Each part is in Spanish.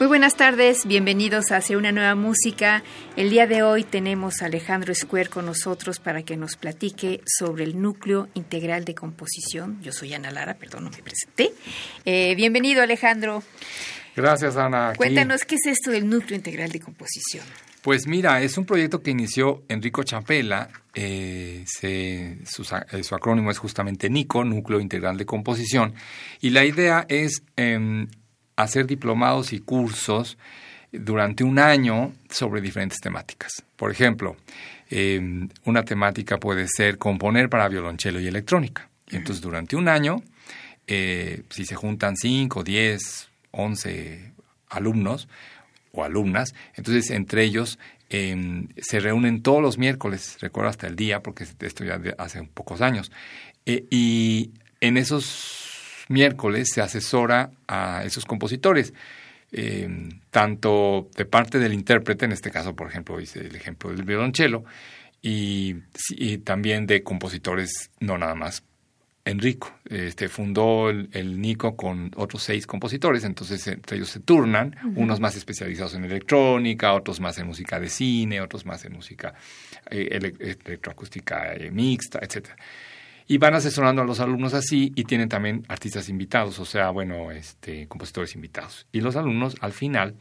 Muy buenas tardes, bienvenidos a Hacia una nueva música. El día de hoy tenemos a Alejandro Square con nosotros para que nos platique sobre el núcleo integral de composición. Yo soy Ana Lara, perdón, no me presenté. Eh, bienvenido Alejandro. Gracias Ana. Aquí. Cuéntanos, ¿qué es esto del núcleo integral de composición? Pues mira, es un proyecto que inició Enrico Chapela, eh, se, su, eh, su, acrónimo es justamente NICO, Núcleo Integral de Composición, y la idea es eh, hacer diplomados y cursos durante un año sobre diferentes temáticas. Por ejemplo, eh, una temática puede ser componer para violonchelo y electrónica. Y entonces durante un año, eh, si se juntan 5, 10, 11 alumnos, o alumnas. Entonces, entre ellos eh, se reúnen todos los miércoles, recuerdo hasta el día, porque esto ya hace pocos años. Eh, y en esos miércoles se asesora a esos compositores. Eh, tanto de parte del intérprete, en este caso, por ejemplo, hice el ejemplo del violonchelo, y, y también de compositores, no nada más Enrico. Este, fundó el, el, NICO con otros seis compositores, entonces entre ellos se turnan, uh -huh. unos más especializados en electrónica, otros más en música de cine, otros más en música eh, ele electroacústica eh, mixta, etc. Y van asesorando a los alumnos así y tienen también artistas invitados, o sea, bueno, este, compositores invitados. Y los alumnos al final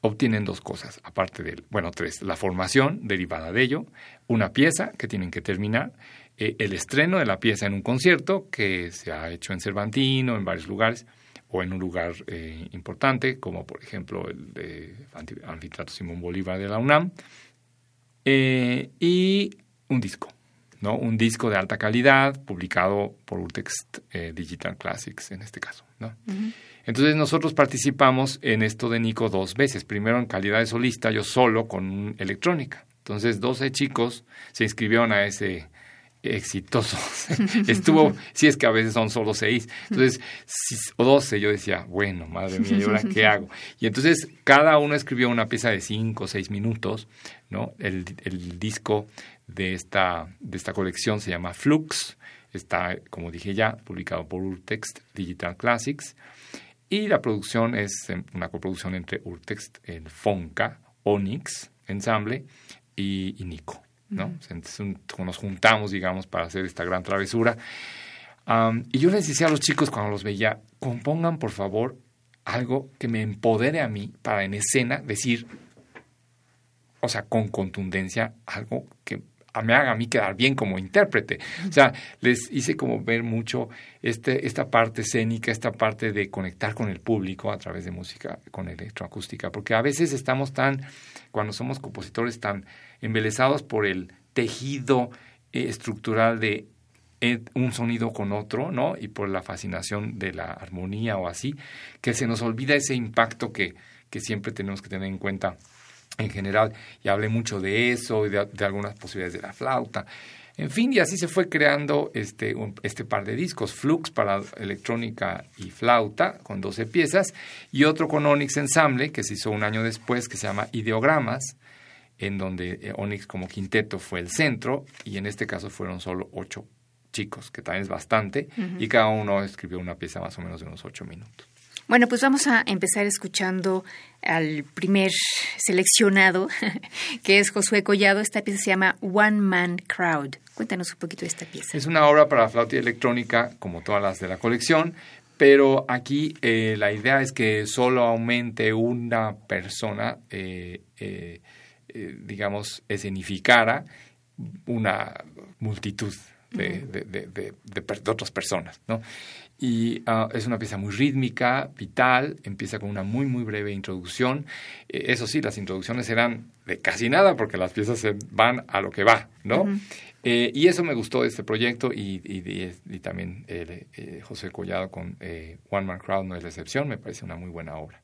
obtienen dos cosas, aparte del, bueno, tres, la formación derivada de ello, una pieza que tienen que terminar, eh, el estreno de la pieza en un concierto que se ha hecho en Cervantino, en varios lugares, o en un lugar eh, importante, como por ejemplo el de Anfiteatro Simón Bolívar de la UNAM, eh, y un disco, ¿no? Un disco de alta calidad, publicado por Urtext Digital Classics en este caso, ¿no? Uh -huh. Entonces nosotros participamos en esto de Nico dos veces. Primero en calidad de solista, yo solo con electrónica. Entonces 12 chicos se inscribieron a ese exitoso. Estuvo, si es que a veces son solo seis, entonces, o doce, yo decía, bueno, madre mía, ¿y ahora qué hago? Y entonces cada uno escribió una pieza de cinco o seis minutos, ¿no? El, el disco de esta, de esta colección se llama Flux, está, como dije ya, publicado por Urtext Digital Classics, y la producción es una coproducción entre Urtext, el Fonca, Onyx, Ensamble y, y Nico. ¿no? Entonces nos juntamos, digamos, para hacer esta gran travesura. Um, y yo les decía a los chicos cuando los veía, compongan por favor algo que me empodere a mí para en escena decir, o sea, con contundencia, algo que me haga a mí quedar bien como intérprete. O sea, les hice como ver mucho este, esta parte escénica, esta parte de conectar con el público a través de música con electroacústica, porque a veces estamos tan, cuando somos compositores, tan embelesados por el tejido eh, estructural de eh, un sonido con otro, ¿no? Y por la fascinación de la armonía o así, que se nos olvida ese impacto que, que siempre tenemos que tener en cuenta en general. Y hablé mucho de eso y de, de algunas posibilidades de la flauta. En fin, y así se fue creando este, un, este par de discos, Flux para electrónica y flauta, con 12 piezas, y otro con Onyx Ensemble, que se hizo un año después, que se llama Ideogramas, en donde Onyx como quinteto fue el centro, y en este caso fueron solo ocho chicos, que también es bastante, uh -huh. y cada uno escribió una pieza más o menos de unos ocho minutos. Bueno, pues vamos a empezar escuchando al primer seleccionado, que es Josué Collado. Esta pieza se llama One Man Crowd. Cuéntanos un poquito de esta pieza. Es una obra para flauta y electrónica, como todas las de la colección, pero aquí eh, la idea es que solo aumente una persona, eh, eh, digamos, escenificara una multitud de, de, de, de, otras personas, ¿no? Y uh, es una pieza muy rítmica, vital, empieza con una muy, muy breve introducción. Eh, eso sí, las introducciones eran de casi nada porque las piezas se van a lo que va, ¿no? Uh -huh. Eh, y eso me gustó de este proyecto y, y, también eh, José Collado con One Man Crowd no es la excepción, me parece una muy buena obra.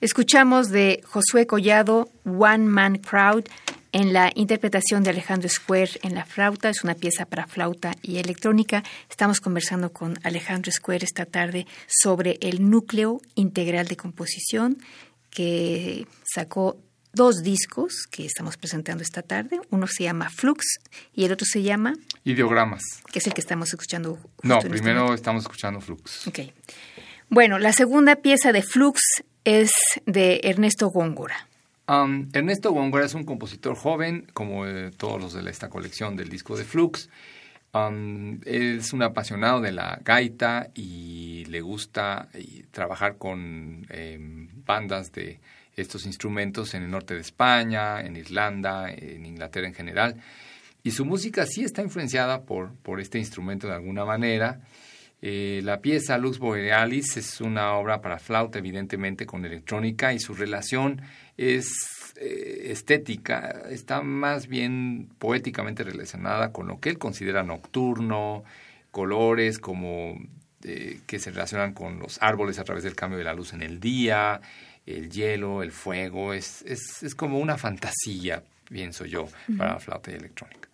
Escuchamos de Josué Collado, One Man Crowd, en la interpretación de Alejandro Square en la flauta. Es una pieza para flauta y electrónica. Estamos conversando con Alejandro Square esta tarde sobre el núcleo integral de composición que sacó dos discos que estamos presentando esta tarde. Uno se llama Flux y el otro se llama... Ideogramas. Que es el que estamos escuchando. no, este primero estamos escuchando Flux. Ok. Bueno, la segunda pieza de Flux es de Ernesto Góngora. Ernesto Góngora es un compositor joven, como eh, todos los de esta colección del disco de Flux. Es un apasionado de la gaita y le gusta trabajar con em, bandas de estos instrumentos en el norte de España, en Irlanda, en Inglaterra en general. Y su música sí está influenciada por, por este instrumento de alguna manera. Eh, la pieza Lux Borealis es una obra para flauta, evidentemente, con electrónica y su relación es eh, estética, está más bien poéticamente relacionada con lo que él considera nocturno, colores como eh, que se relacionan con los árboles a través del cambio de la luz en el día, el hielo, el fuego, es, es, es como una fantasía, pienso yo, para flauta y electrónica.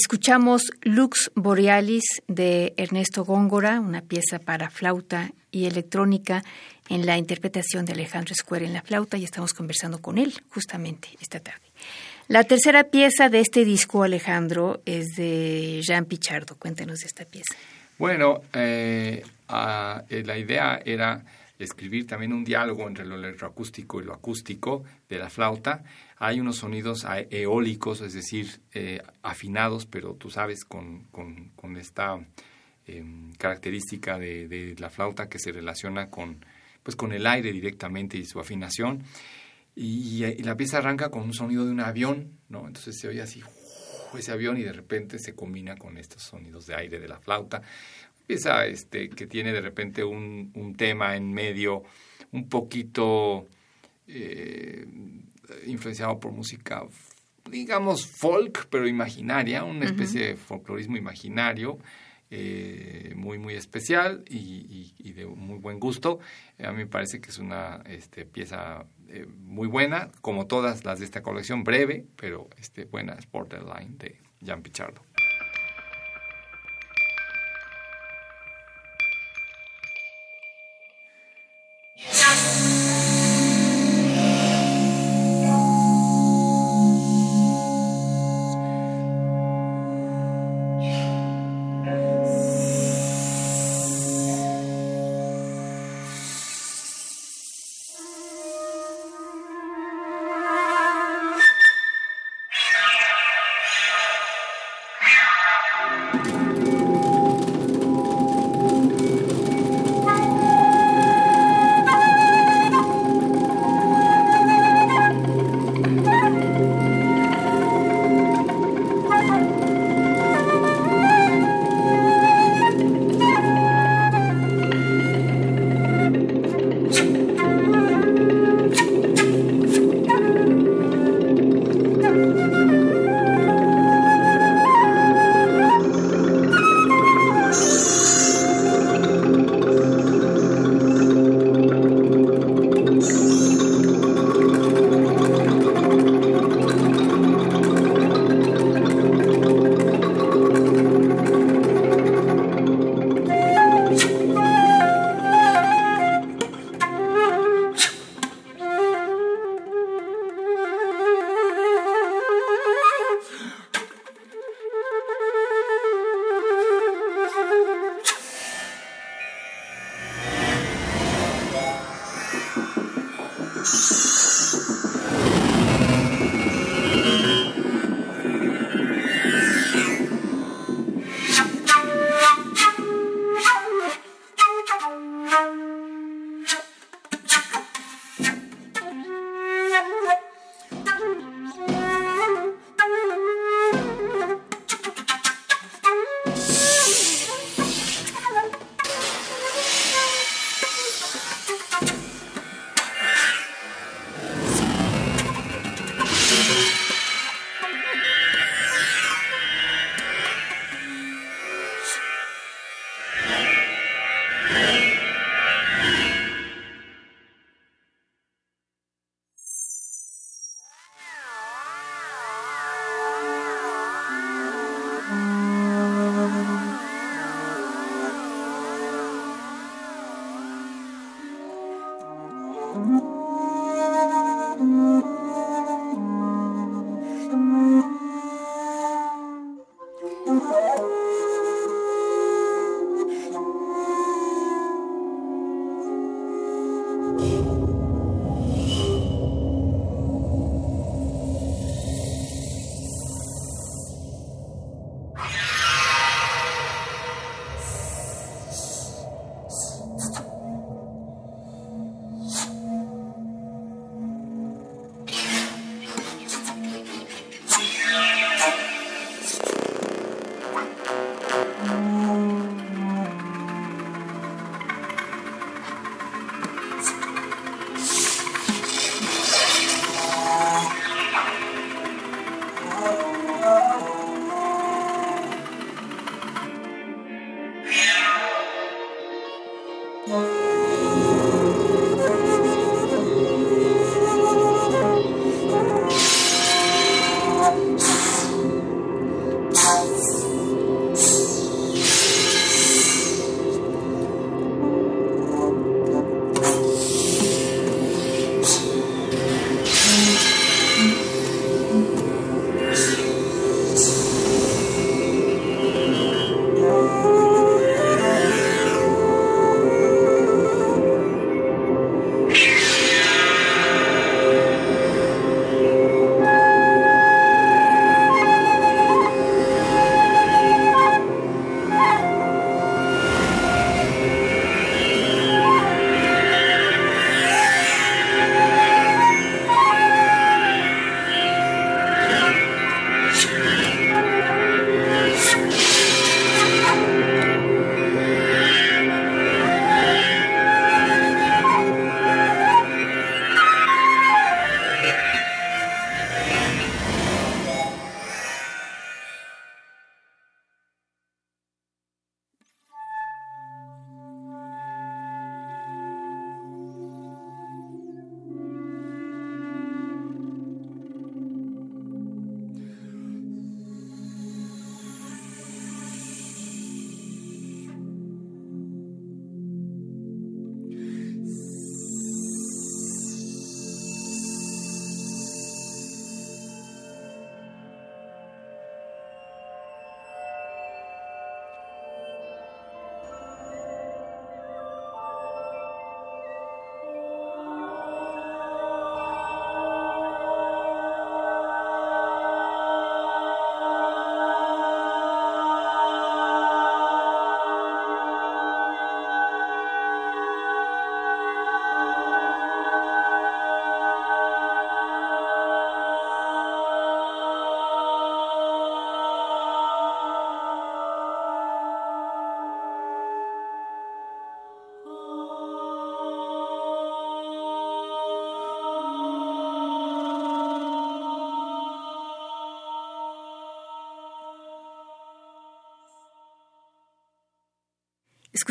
Escuchamos Lux Borealis de Ernesto Góngora, una pieza para flauta y electrónica en la interpretación de Alejandro Square en la flauta y estamos conversando con él justamente esta tarde. La tercera pieza de este disco, Alejandro, es de Jean Pichardo. Cuéntanos de esta pieza. Bueno, eh, eh, la idea era escribir también un diálogo entre lo electroacústico y lo acústico de la flauta. Hay unos sonidos eólicos, es decir, eh, afinados, pero tú sabes, con, con, esta em, característica de, la flauta que se relaciona con, pues, con el aire directamente y su afinación. Y, la pieza arranca con un sonido de un avión, ¿no? Entonces se oye así ese avión y de repente se combina con estos sonidos de aire de la flauta pieza este, que tiene de repente un, un tema en medio un poquito eh, influenciado por música, digamos, folk, pero imaginaria, una especie de folclorismo imaginario. Eh, muy muy especial y, y, de muy buen gusto a mí me parece que es una este, pieza eh, muy buena como todas las de esta colección breve pero este, buena es Borderline de Jan Pichardo Mm-hmm.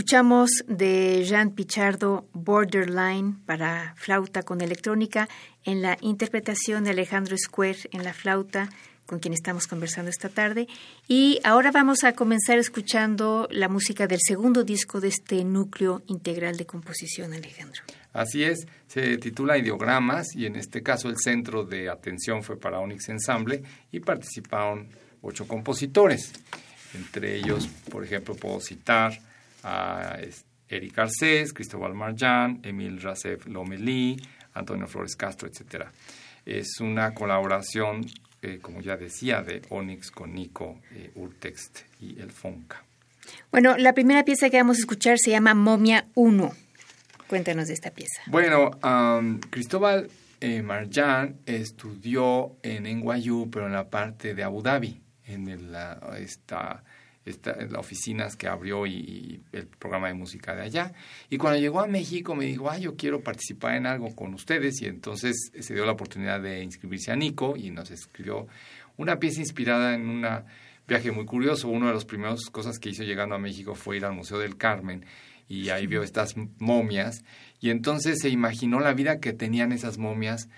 Escuchamos de Jean Pichardo Borderline para flauta con electrónica en la interpretación de Alejandro Square en la flauta con quien estamos conversando esta tarde. Y ahora vamos a comenzar escuchando la música del segundo disco de este núcleo integral de composición, Alejandro. Así es, se titula Ideogramas y en este caso el centro de atención fue para Onyx Ensemble y participaron ocho compositores. Entre ellos, por ejemplo, puedo citar a Eric Arcés, Cristóbal Marjan, Emil Rasef Lomelí, Antonio Flores Castro, etc. Es una colaboración, eh, como ya decía, de Onyx con Nico, eh, Urtext y el Fonca. Bueno, la primera pieza que vamos a escuchar se llama Momia 1. Cuéntanos de esta pieza. Bueno, Cristóbal eh, Marjan estudió en NYU, pero en la parte de Abu Dhabi, en la, esta las oficinas que abrió y, el programa de música de allá. Y cuando llegó a México me dijo, ah, yo quiero participar en algo con ustedes y entonces se dio la oportunidad de inscribirse a Nico y nos escribió una pieza inspirada en un viaje muy curioso. Una de las primeras cosas que hizo llegando a México fue ir al Museo del Carmen y ahí vio estas momias y entonces se imaginó la vida que tenían esas momias,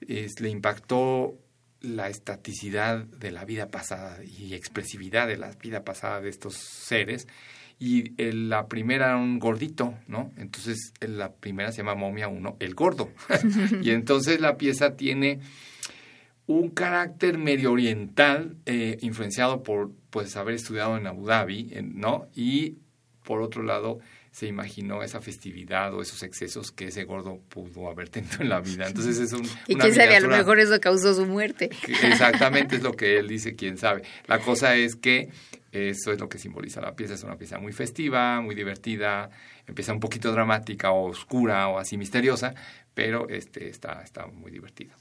le impactó la estaticidad de la vida pasada y expresividad de la vida pasada de estos seres. Y la primera era un gordito, ¿no? Entonces la primera se llama Momia 1, el gordo. y entonces la pieza tiene un carácter medio oriental, eh, influenciado por pues haber estudiado en Abu Dhabi, ¿no? Y por otro lado, se imaginó esa festividad o esos excesos que ese gordo pudo haber tenido en la vida. Entonces es un... y quién sabe, a lo mejor eso causó su muerte. Exactamente es lo que él dice, quién sabe. La cosa es que eso es lo que simboliza la pieza. Es una pieza muy festiva, muy divertida, empieza un poquito dramática o oscura o así misteriosa, pero este, está, está muy divertida.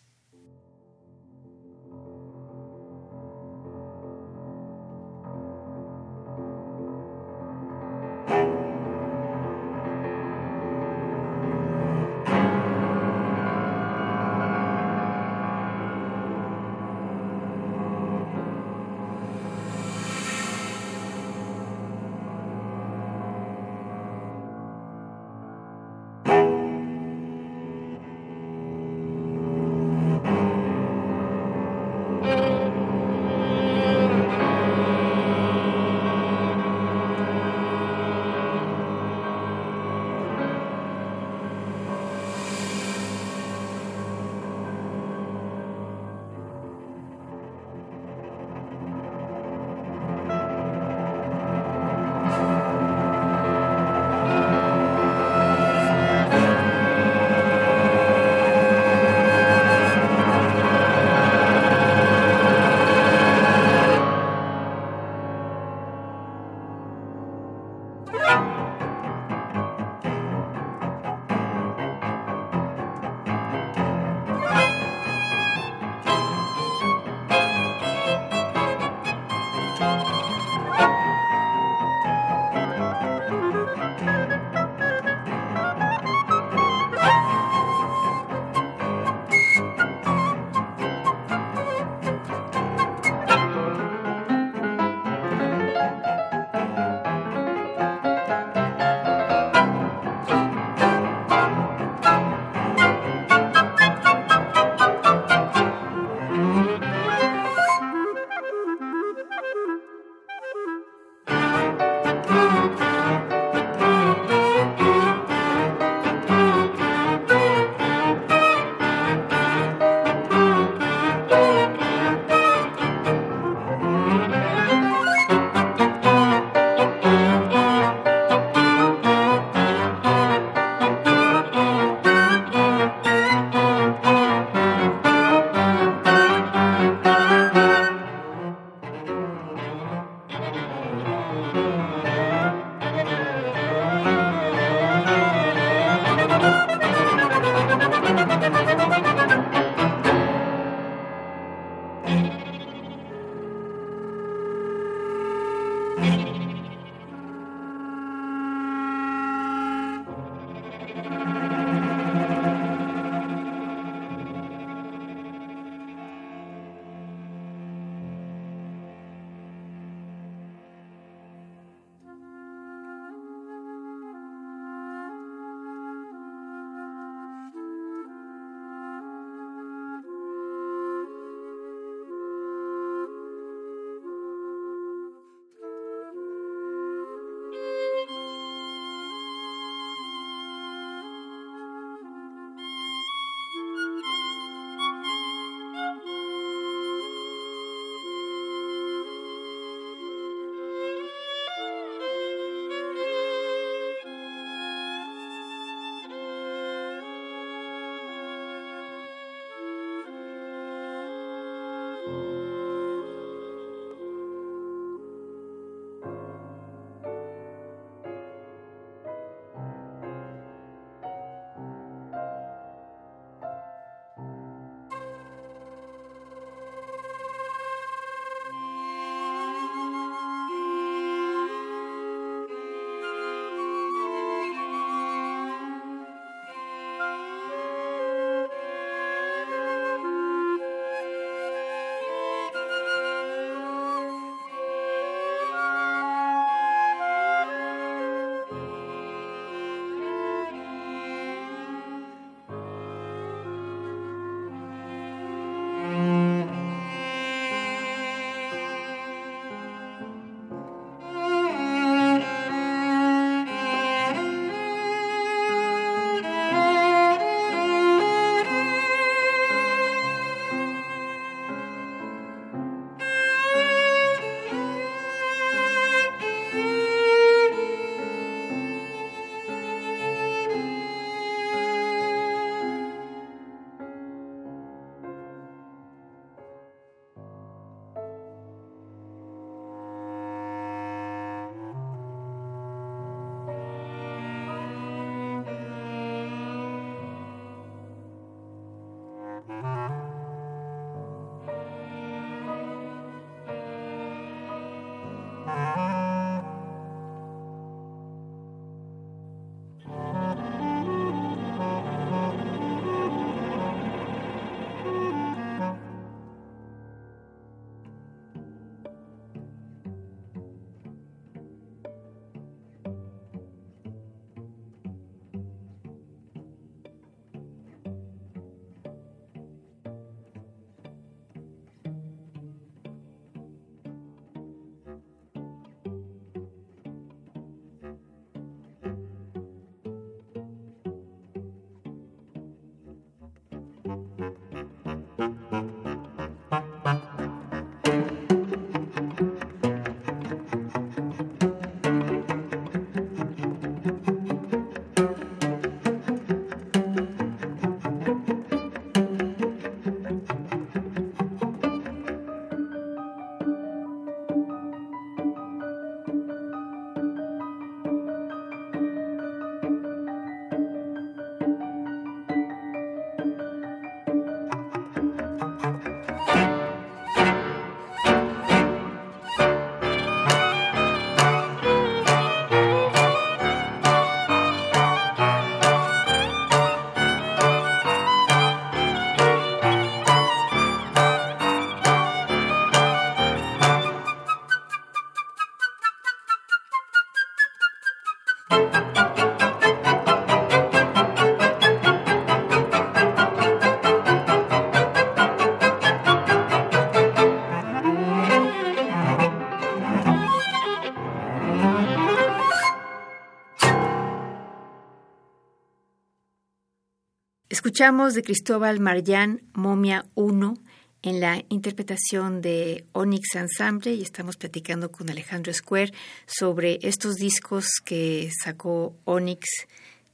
Escuchamos de Cristóbal Marján, Momia 1, en la interpretación de Onyx Ensemble y estamos platicando con Alejandro Square sobre estos discos que sacó Onyx,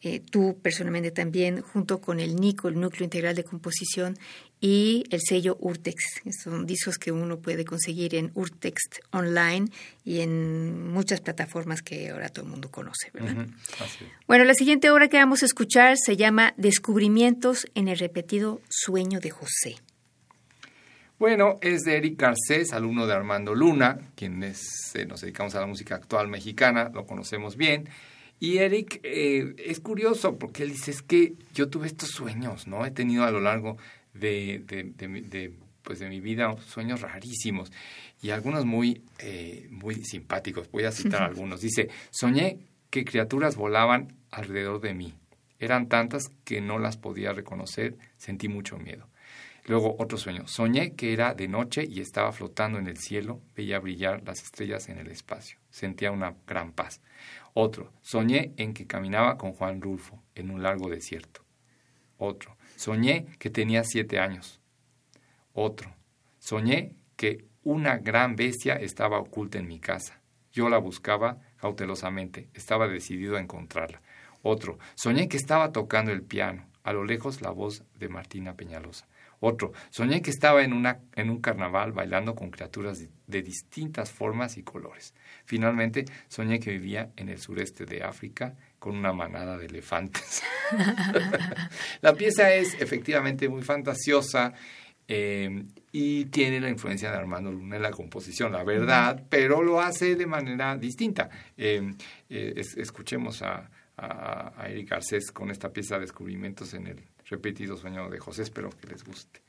eh, tú personalmente también, junto con el NICO, el Núcleo Integral de Composición, y el sello Urtex. Son discos que uno puede conseguir en Urtex Online y en muchas plataformas que ahora todo el mundo conoce, ¿verdad? Bueno, la siguiente obra que vamos a escuchar se llama Descubrimientos en el repetido sueño de José. Bueno, es de Eric Garcés, alumno de Armando Luna, quienes eh, nos dedicamos a la música actual mexicana, lo conocemos bien. Y Eric eh, es curioso porque él dice, es que yo tuve estos sueños, ¿no? He tenido a lo largo de, de, pues de mi vida sueños rarísimos y algunos muy, eh, muy simpáticos. Voy a citar algunos. Dice, soñé que criaturas volaban alrededor de mí. Eran tantas que no las podía reconocer, sentí mucho miedo. Luego otro sueño. Soñé que era de noche y estaba flotando en el cielo, veía brillar las estrellas en el espacio. Sentía una gran paz. Otro. Soñé en que caminaba con Juan Rulfo en un largo desierto. Otro. Soñé que tenía siete años. Otro. Soñé que una gran bestia estaba oculta en mi casa. Yo la buscaba cautelosamente. Estaba decidido a encontrarla. Otro. Soñé que estaba tocando el piano. A lo lejos la voz de Martina Peñalosa. Otro, soñé que estaba en, una, en un carnaval bailando con criaturas de, de distintas formas y colores. Finalmente, soñé que vivía en el sureste de África con una manada de elefantes. la pieza es efectivamente muy fantasiosa eh, y tiene la influencia de Armando Luna en la composición, la verdad, pero lo hace de manera distinta. Eh, eh, escuchemos a, a, a Eric Garcés con esta pieza de Descubrimientos en el repetido sueño de José, espero que les guste.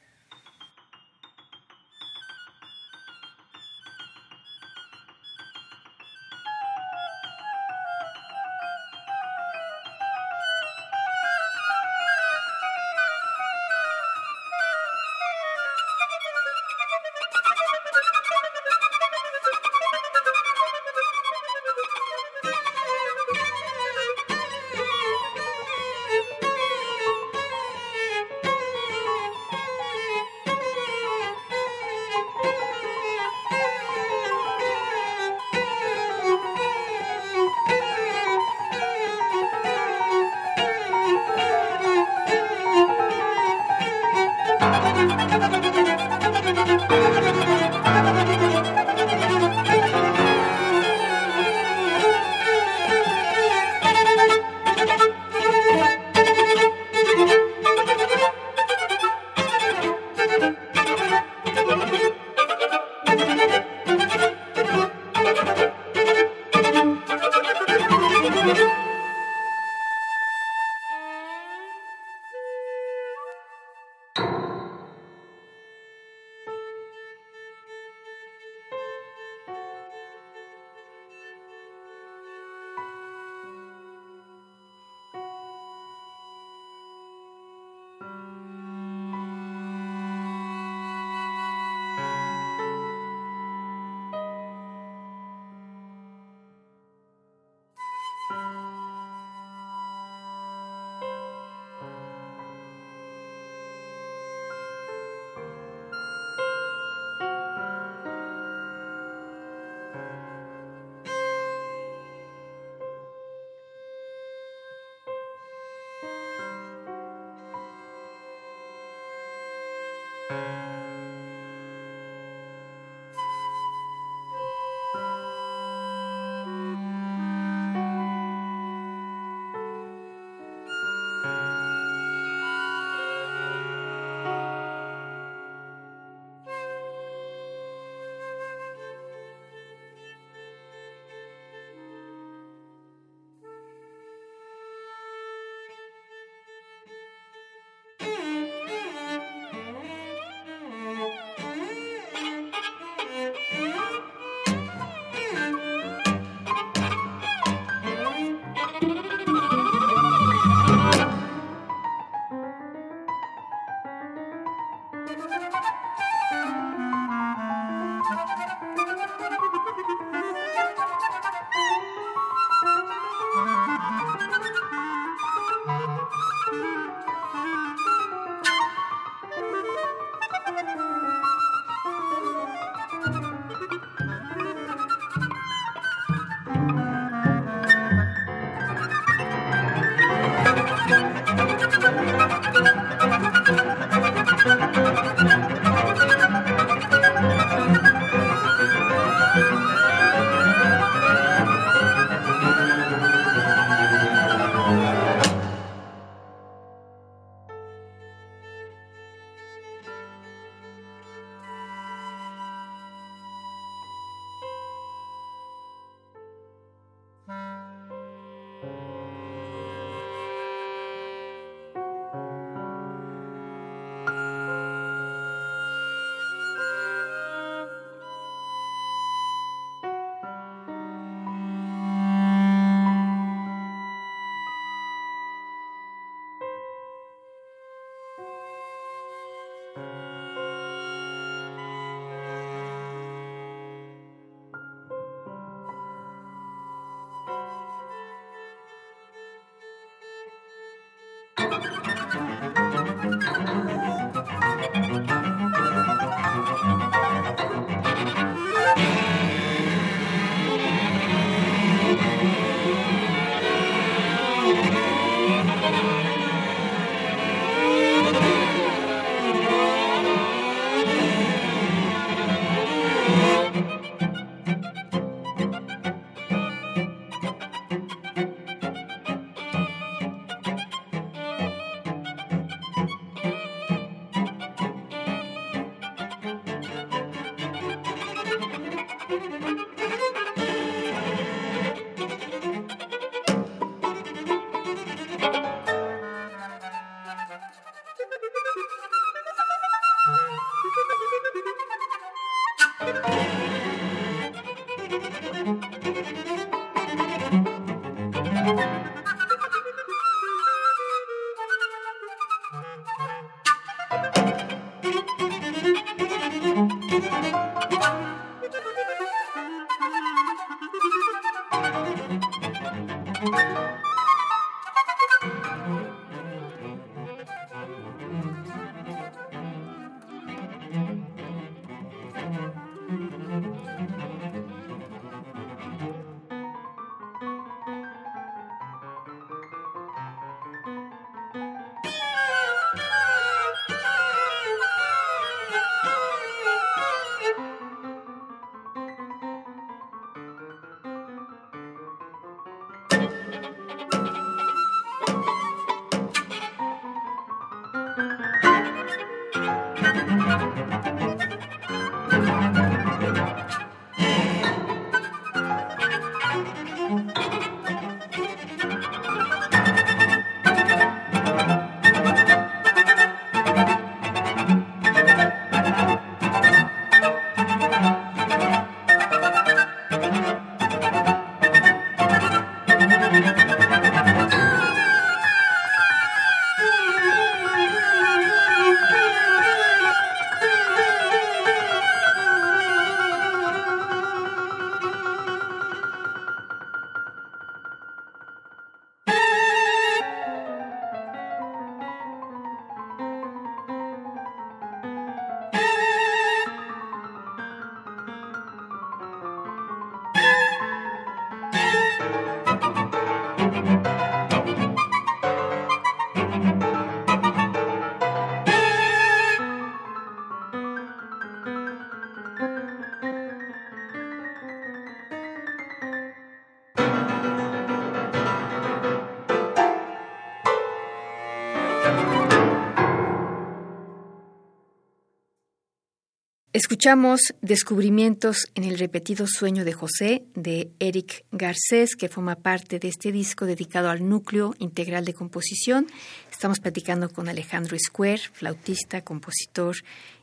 Escuchamos Descubrimientos en el repetido sueño de José de Eric Garcés, que forma parte de este disco dedicado al núcleo integral de composición. Estamos platicando con Alejandro Square, flautista, compositor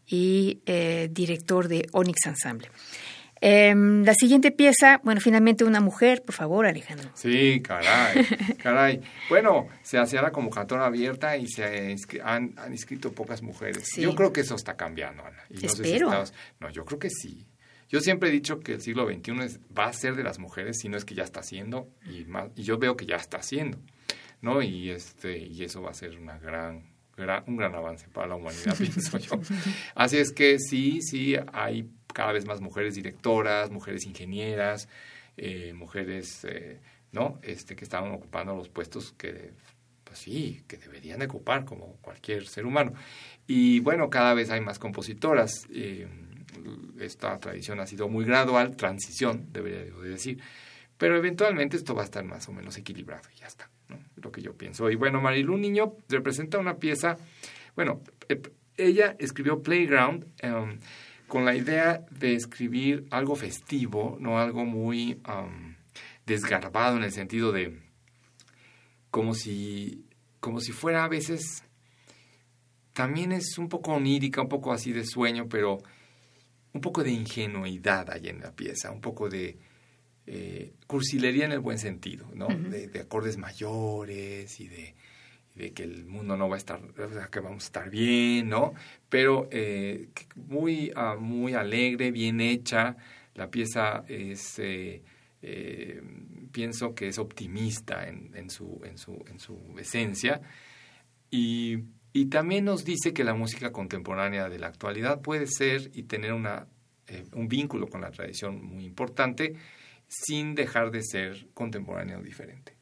y eh, director de Onyx Ensemble. Em, la siguiente pieza, bueno, finalmente una mujer, por favor, Alejandro. Sí, caray, caray. Bueno, se hacía la convocatoria abierta y se han, han inscrito pocas mujeres. Yo creo que eso está cambiando, Ana. Y Espero. no, yo creo que sí. Yo siempre he dicho que el siglo XXI va a ser de las mujeres, si no es que ya está haciendo, y, más, y yo veo que ya está haciendo, ¿no? Y, este, y eso va a ser una gran, un gran avance para la humanidad, pienso yo. Así es que sí, sí, hay cada vez más mujeres directoras, mujeres ingenieras, eh, mujeres, eh, ¿no? Este, que estaban ocupando los puestos que, pues sí, que deberían de ocupar como cualquier ser humano. Y bueno, cada vez hay más compositoras. Eh, esta tradición ha sido muy gradual, transición, debería de decir. Pero eventualmente esto va a estar más o menos equilibrado y ya está, ¿no? Lo que yo pienso. Y bueno, Marilu Niño representa una pieza, bueno, ella escribió Playground, um, con la idea de escribir algo festivo, no algo muy desgarbado en el sentido de como si, como si fuera a veces, también es un poco onírica, un poco así de sueño, pero un poco de ingenuidad ahí en la pieza, un poco de eh, cursilería en el buen sentido, ¿no? de, acordes mayores y de de que el mundo no va a estar, que vamos a estar bien, ¿no? Pero eh, muy, ah, muy alegre, bien hecha. La pieza es, eh, eh, pienso que es optimista en, su, en, su, en su esencia. Y, y, también nos dice que la música contemporánea de la actualidad puede ser y tener una, un vínculo con la tradición muy importante sin dejar de ser contemporáneo o diferente.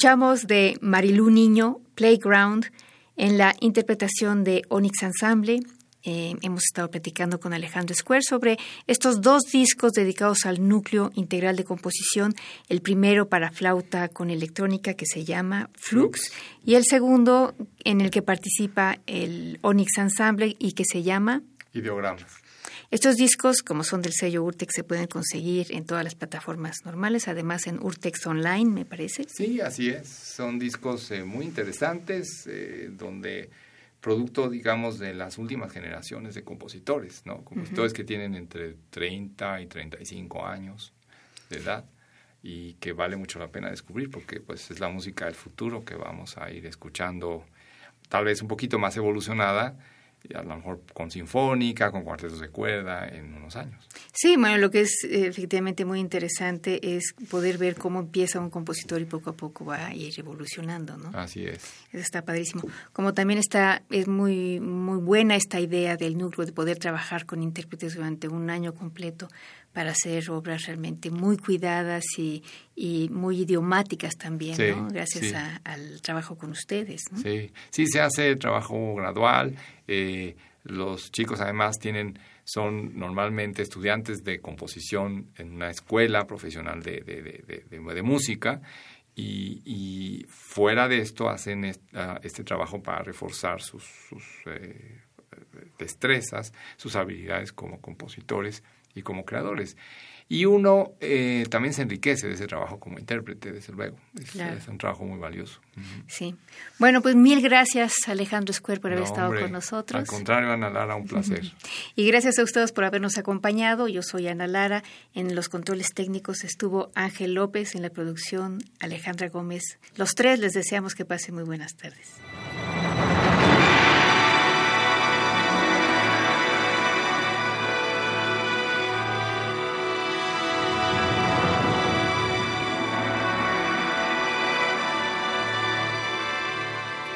Escuchamos de Marilú Niño, Playground, en la interpretación de Onyx Ensemble. Eh, hemos estado platicando con Alejandro Square sobre estos dos discos dedicados al núcleo integral de composición. El primero para flauta con electrónica que se llama Flux, y el segundo en el que participa el Onyx Ensemble y que se llama Ideogramas. Estos discos, como son del sello Urtex, se pueden conseguir en todas las plataformas normales, además en Urtex Online, me parece. Sí, así es. Son discos eh, muy interesantes, eh, donde producto, digamos, de las últimas generaciones de compositores, ¿no? Compositores que tienen entre 30 y 35 años de edad y que vale mucho la pena descubrir porque pues es la música del futuro que vamos a ir escuchando tal vez un poquito más evolucionada a lo mejor con sinfónica, con cuartetos de cuerda en unos años. Sí, bueno, lo que es eh, efectivamente muy interesante es poder ver cómo empieza un compositor y poco a poco va a ir evolucionando, ¿no? Así es. Eso está padrísimo. Como también está, es muy, muy buena esta idea del núcleo de poder trabajar con intérpretes durante un año completo para hacer obras realmente muy cuidadas y, y muy idiomáticas también, ¿no? Gracias al trabajo con ustedes. ¿no? Sí, sí, se hace trabajo gradual. Eh, los chicos además tienen son normalmente estudiantes de composición en una escuela profesional de, de, de, de música y, y, fuera de esto hacen este trabajo para reforzar sus, sus eh, destrezas, sus habilidades como compositores y como creadores. Y uno eh, también se enriquece de ese trabajo como intérprete, desde luego. Es, un trabajo muy valioso. Sí. Bueno, pues mil gracias, Alejandro Square, por haber estado con nosotros. Al contrario, Ana Lara, un placer. Y gracias a ustedes por habernos acompañado. Yo soy Ana Lara. En los controles técnicos estuvo Ángel López, en la producción Alejandra Gómez. Los tres les deseamos que pasen muy buenas tardes.